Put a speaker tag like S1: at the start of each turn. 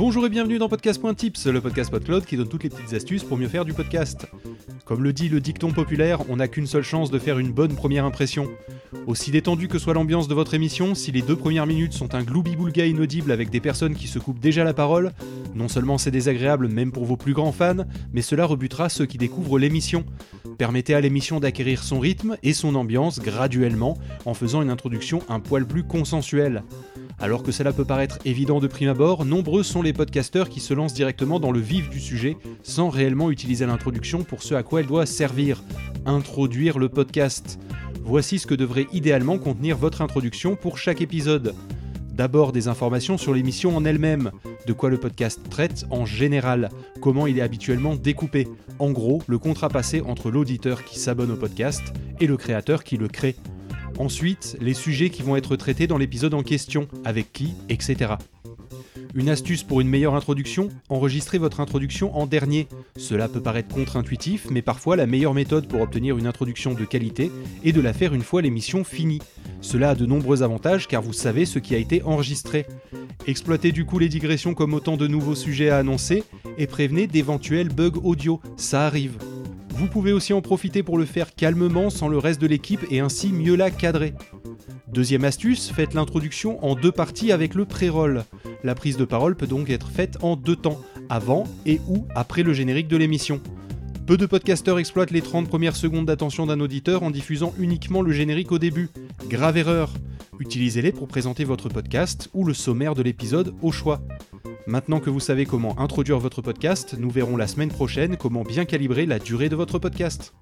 S1: Bonjour et bienvenue dans Podcast.tips, le podcast PodCloud qui donne toutes les petites astuces pour mieux faire du podcast. Comme le dit le dicton populaire, on n'a qu'une seule chance de faire une bonne première impression. Aussi détendu que soit l'ambiance de votre émission, si les deux premières minutes sont un gloubi-boulga inaudible avec des personnes qui se coupent déjà la parole, non seulement c'est désagréable même pour vos plus grands fans, mais cela rebutera ceux qui découvrent l'émission. Permettez à l'émission d'acquérir son rythme et son ambiance graduellement en faisant une introduction un poil plus consensuelle. Alors que cela peut paraître évident de prime abord, nombreux sont les podcasteurs qui se lancent directement dans le vif du sujet sans réellement utiliser l'introduction pour ce à quoi elle doit servir, introduire le podcast. Voici ce que devrait idéalement contenir votre introduction pour chaque épisode. D'abord des informations sur l'émission en elle-même, de quoi le podcast traite en général, comment il est habituellement découpé, en gros le contrat passé entre l'auditeur qui s'abonne au podcast et le créateur qui le crée. Ensuite, les sujets qui vont être traités dans l'épisode en question, avec qui, etc. Une astuce pour une meilleure introduction, enregistrez votre introduction en dernier. Cela peut paraître contre-intuitif, mais parfois la meilleure méthode pour obtenir une introduction de qualité est de la faire une fois l'émission finie. Cela a de nombreux avantages car vous savez ce qui a été enregistré. Exploitez du coup les digressions comme autant de nouveaux sujets à annoncer et prévenez d'éventuels bugs audio, ça arrive. Vous pouvez aussi en profiter pour le faire calmement sans le reste de l'équipe et ainsi mieux la cadrer. Deuxième astuce, faites l'introduction en deux parties avec le pré-roll. La prise de parole peut donc être faite en deux temps, avant et ou après le générique de l'émission. Peu de podcasteurs exploitent les 30 premières secondes d'attention d'un auditeur en diffusant uniquement le générique au début. Grave erreur. Utilisez-les pour présenter votre podcast ou le sommaire de l'épisode au choix. Maintenant que vous savez comment introduire votre podcast, nous verrons la semaine prochaine comment bien calibrer la durée de votre podcast.